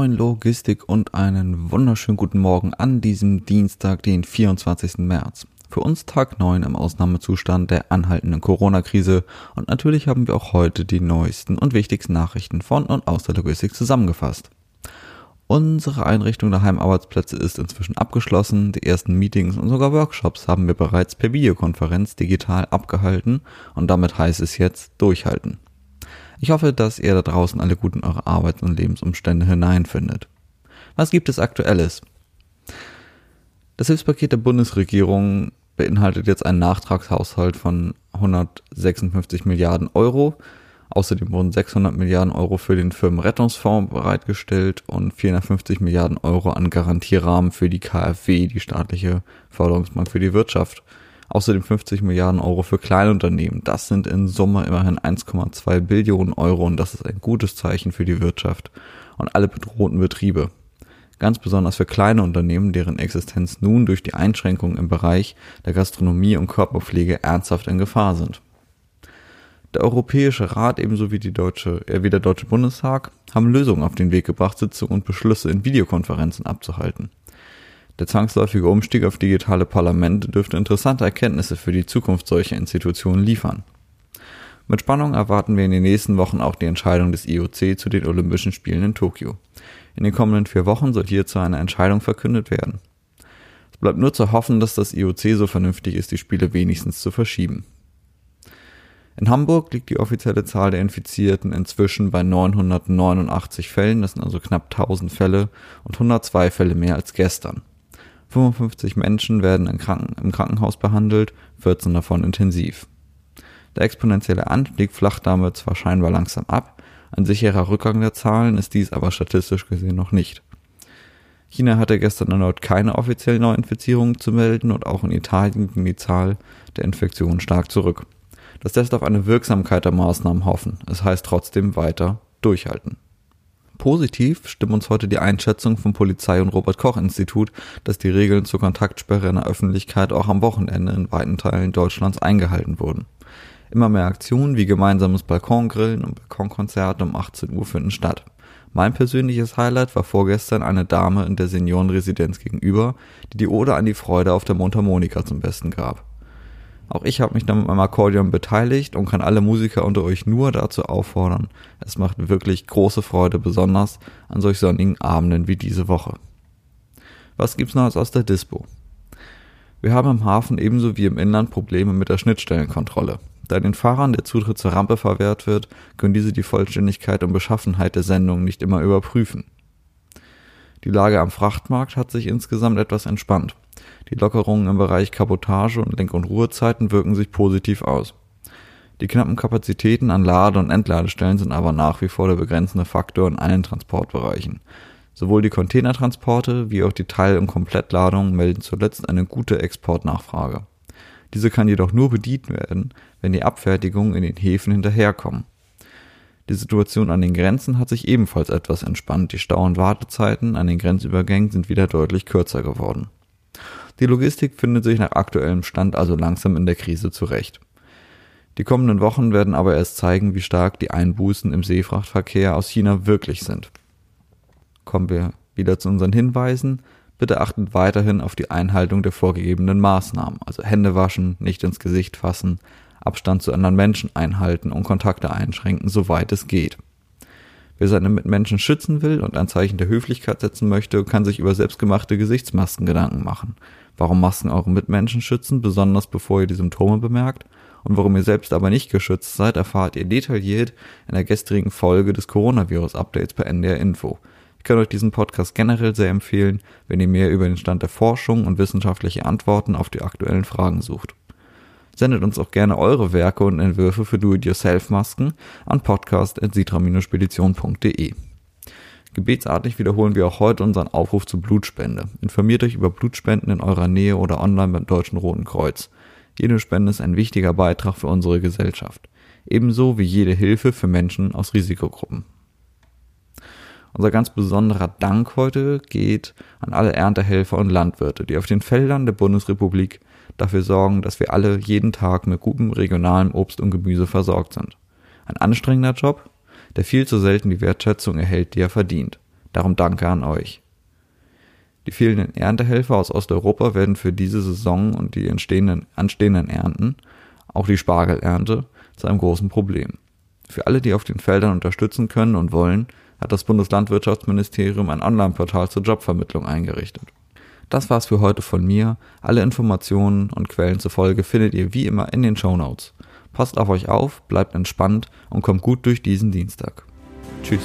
moin Logistik und einen wunderschönen guten Morgen an diesem Dienstag, den 24. März. Für uns Tag 9 im Ausnahmezustand der anhaltenden Corona-Krise und natürlich haben wir auch heute die neuesten und wichtigsten Nachrichten von und aus der Logistik zusammengefasst. Unsere Einrichtung der Heimarbeitsplätze ist inzwischen abgeschlossen. Die ersten Meetings und sogar Workshops haben wir bereits per Videokonferenz digital abgehalten und damit heißt es jetzt durchhalten. Ich hoffe, dass ihr da draußen alle gut in eure Arbeits- und Lebensumstände hineinfindet. Was gibt es aktuelles? Das Hilfspaket der Bundesregierung beinhaltet jetzt einen Nachtragshaushalt von 156 Milliarden Euro. Außerdem wurden 600 Milliarden Euro für den Firmenrettungsfonds bereitgestellt und 450 Milliarden Euro an Garantierahmen für die KfW, die staatliche Förderungsbank für die Wirtschaft. Außerdem 50 Milliarden Euro für Kleinunternehmen. Das sind in Summe immerhin 1,2 Billionen Euro und das ist ein gutes Zeichen für die Wirtschaft und alle bedrohten Betriebe. Ganz besonders für kleine Unternehmen, deren Existenz nun durch die Einschränkungen im Bereich der Gastronomie und Körperpflege ernsthaft in Gefahr sind. Der Europäische Rat ebenso wie, die Deutsche, äh, wie der Deutsche Bundestag haben Lösungen auf den Weg gebracht, Sitzungen und Beschlüsse in Videokonferenzen abzuhalten. Der zwangsläufige Umstieg auf digitale Parlamente dürfte interessante Erkenntnisse für die Zukunft solcher Institutionen liefern. Mit Spannung erwarten wir in den nächsten Wochen auch die Entscheidung des IOC zu den Olympischen Spielen in Tokio. In den kommenden vier Wochen soll hierzu eine Entscheidung verkündet werden. Es bleibt nur zu hoffen, dass das IOC so vernünftig ist, die Spiele wenigstens zu verschieben. In Hamburg liegt die offizielle Zahl der Infizierten inzwischen bei 989 Fällen, das sind also knapp 1000 Fälle und 102 Fälle mehr als gestern. 55 Menschen werden im, Kranken im Krankenhaus behandelt, 14 davon intensiv. Der exponentielle Anstieg flacht damit zwar scheinbar langsam ab, ein sicherer Rückgang der Zahlen ist dies aber statistisch gesehen noch nicht. China hatte gestern erneut keine offiziellen Neuinfizierungen zu melden und auch in Italien ging die Zahl der Infektionen stark zurück. Das lässt auf eine Wirksamkeit der Maßnahmen hoffen. Es heißt trotzdem weiter durchhalten. Positiv stimmt uns heute die Einschätzung vom Polizei- und Robert-Koch-Institut, dass die Regeln zur Kontaktsperre in der Öffentlichkeit auch am Wochenende in weiten Teilen Deutschlands eingehalten wurden. Immer mehr Aktionen wie gemeinsames Balkongrillen und Balkonkonzerte um 18 Uhr finden statt. Mein persönliches Highlight war vorgestern eine Dame in der Seniorenresidenz gegenüber, die die Ode an die Freude auf der Mundharmonika zum Besten gab. Auch ich habe mich dann mit meinem Akkordeon beteiligt und kann alle Musiker unter euch nur dazu auffordern. Es macht wirklich große Freude, besonders an solch sonnigen Abenden wie diese Woche. Was gibt's noch aus der Dispo? Wir haben im Hafen ebenso wie im Inland Probleme mit der Schnittstellenkontrolle. Da den Fahrern der Zutritt zur Rampe verwehrt wird, können diese die Vollständigkeit und Beschaffenheit der Sendung nicht immer überprüfen. Die Lage am Frachtmarkt hat sich insgesamt etwas entspannt. Die Lockerungen im Bereich Kabotage und Lenk- und Ruhezeiten wirken sich positiv aus. Die knappen Kapazitäten an Lade- und Entladestellen sind aber nach wie vor der begrenzende Faktor in allen Transportbereichen. Sowohl die Containertransporte wie auch die Teil- und Komplettladungen melden zuletzt eine gute Exportnachfrage. Diese kann jedoch nur bedient werden, wenn die Abfertigungen in den Häfen hinterherkommen. Die Situation an den Grenzen hat sich ebenfalls etwas entspannt. Die Stau- und Wartezeiten an den Grenzübergängen sind wieder deutlich kürzer geworden. Die Logistik findet sich nach aktuellem Stand also langsam in der Krise zurecht. Die kommenden Wochen werden aber erst zeigen, wie stark die Einbußen im Seefrachtverkehr aus China wirklich sind. Kommen wir wieder zu unseren Hinweisen. Bitte achtet weiterhin auf die Einhaltung der vorgegebenen Maßnahmen, also Hände waschen, nicht ins Gesicht fassen, Abstand zu anderen Menschen einhalten und Kontakte einschränken, soweit es geht. Wer seine Mitmenschen schützen will und ein Zeichen der Höflichkeit setzen möchte, kann sich über selbstgemachte Gesichtsmasken Gedanken machen. Warum Masken eure Mitmenschen schützen, besonders bevor ihr die Symptome bemerkt, und warum ihr selbst aber nicht geschützt seid, erfahrt ihr detailliert in der gestrigen Folge des Coronavirus-Updates per NDR Info. Ich kann euch diesen Podcast generell sehr empfehlen, wenn ihr mehr über den Stand der Forschung und wissenschaftliche Antworten auf die aktuellen Fragen sucht. Sendet uns auch gerne eure Werke und Entwürfe für Do-it-yourself-Masken an podcast.sitra-spedition.de. Gebetsartig wiederholen wir auch heute unseren Aufruf zur Blutspende. Informiert euch über Blutspenden in eurer Nähe oder online beim Deutschen Roten Kreuz. Jede Spende ist ein wichtiger Beitrag für unsere Gesellschaft. Ebenso wie jede Hilfe für Menschen aus Risikogruppen. Unser ganz besonderer Dank heute geht an alle Erntehelfer und Landwirte, die auf den Feldern der Bundesrepublik dafür sorgen, dass wir alle jeden Tag mit gutem regionalem Obst und Gemüse versorgt sind. Ein anstrengender Job, der viel zu selten die Wertschätzung erhält, die er verdient. Darum danke an euch. Die fehlenden Erntehelfer aus Osteuropa werden für diese Saison und die entstehenden, anstehenden Ernten, auch die Spargelernte, zu einem großen Problem. Für alle, die auf den Feldern unterstützen können und wollen, hat das Bundeslandwirtschaftsministerium ein Online-Portal zur Jobvermittlung eingerichtet. Das war's für heute von mir. Alle Informationen und Quellen zur Folge findet ihr wie immer in den Show Notes. Passt auf euch auf, bleibt entspannt und kommt gut durch diesen Dienstag. Tschüss.